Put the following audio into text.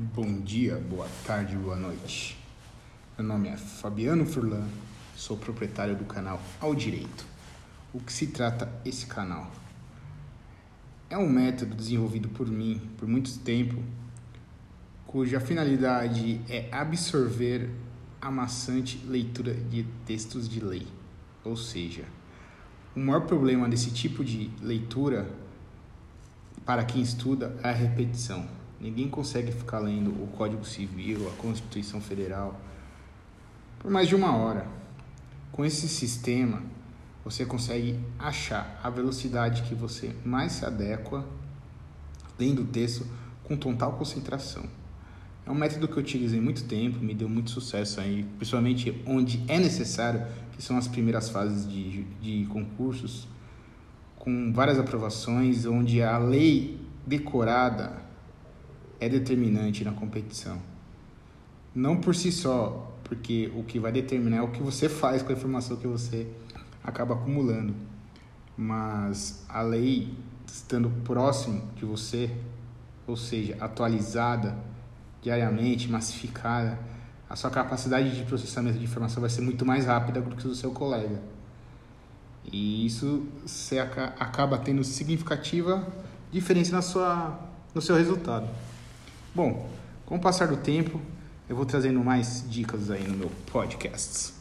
Bom dia, boa tarde, boa noite. Meu nome é Fabiano Furlan, sou proprietário do canal Ao Direito. O que se trata esse canal? É um método desenvolvido por mim por muito tempo, cuja finalidade é absorver a maçante leitura de textos de lei. Ou seja, o maior problema desse tipo de leitura para quem estuda é a repetição. Ninguém consegue ficar lendo o Código Civil, a Constituição Federal por mais de uma hora. Com esse sistema, você consegue achar a velocidade que você mais se adequa lendo o texto com total concentração. É um método que eu utilizei muito tempo, me deu muito sucesso aí, principalmente onde é necessário, que são as primeiras fases de, de concursos, com várias aprovações, onde a lei decorada é determinante na competição. Não por si só, porque o que vai determinar é o que você faz com a informação que você acaba acumulando. Mas a lei estando próximo de você, ou seja, atualizada diariamente, massificada, a sua capacidade de processamento de informação vai ser muito mais rápida do que o do seu colega. E isso você acaba tendo significativa diferença na sua, no seu resultado. Bom, com o passar do tempo, eu vou trazendo mais dicas aí no meu podcast.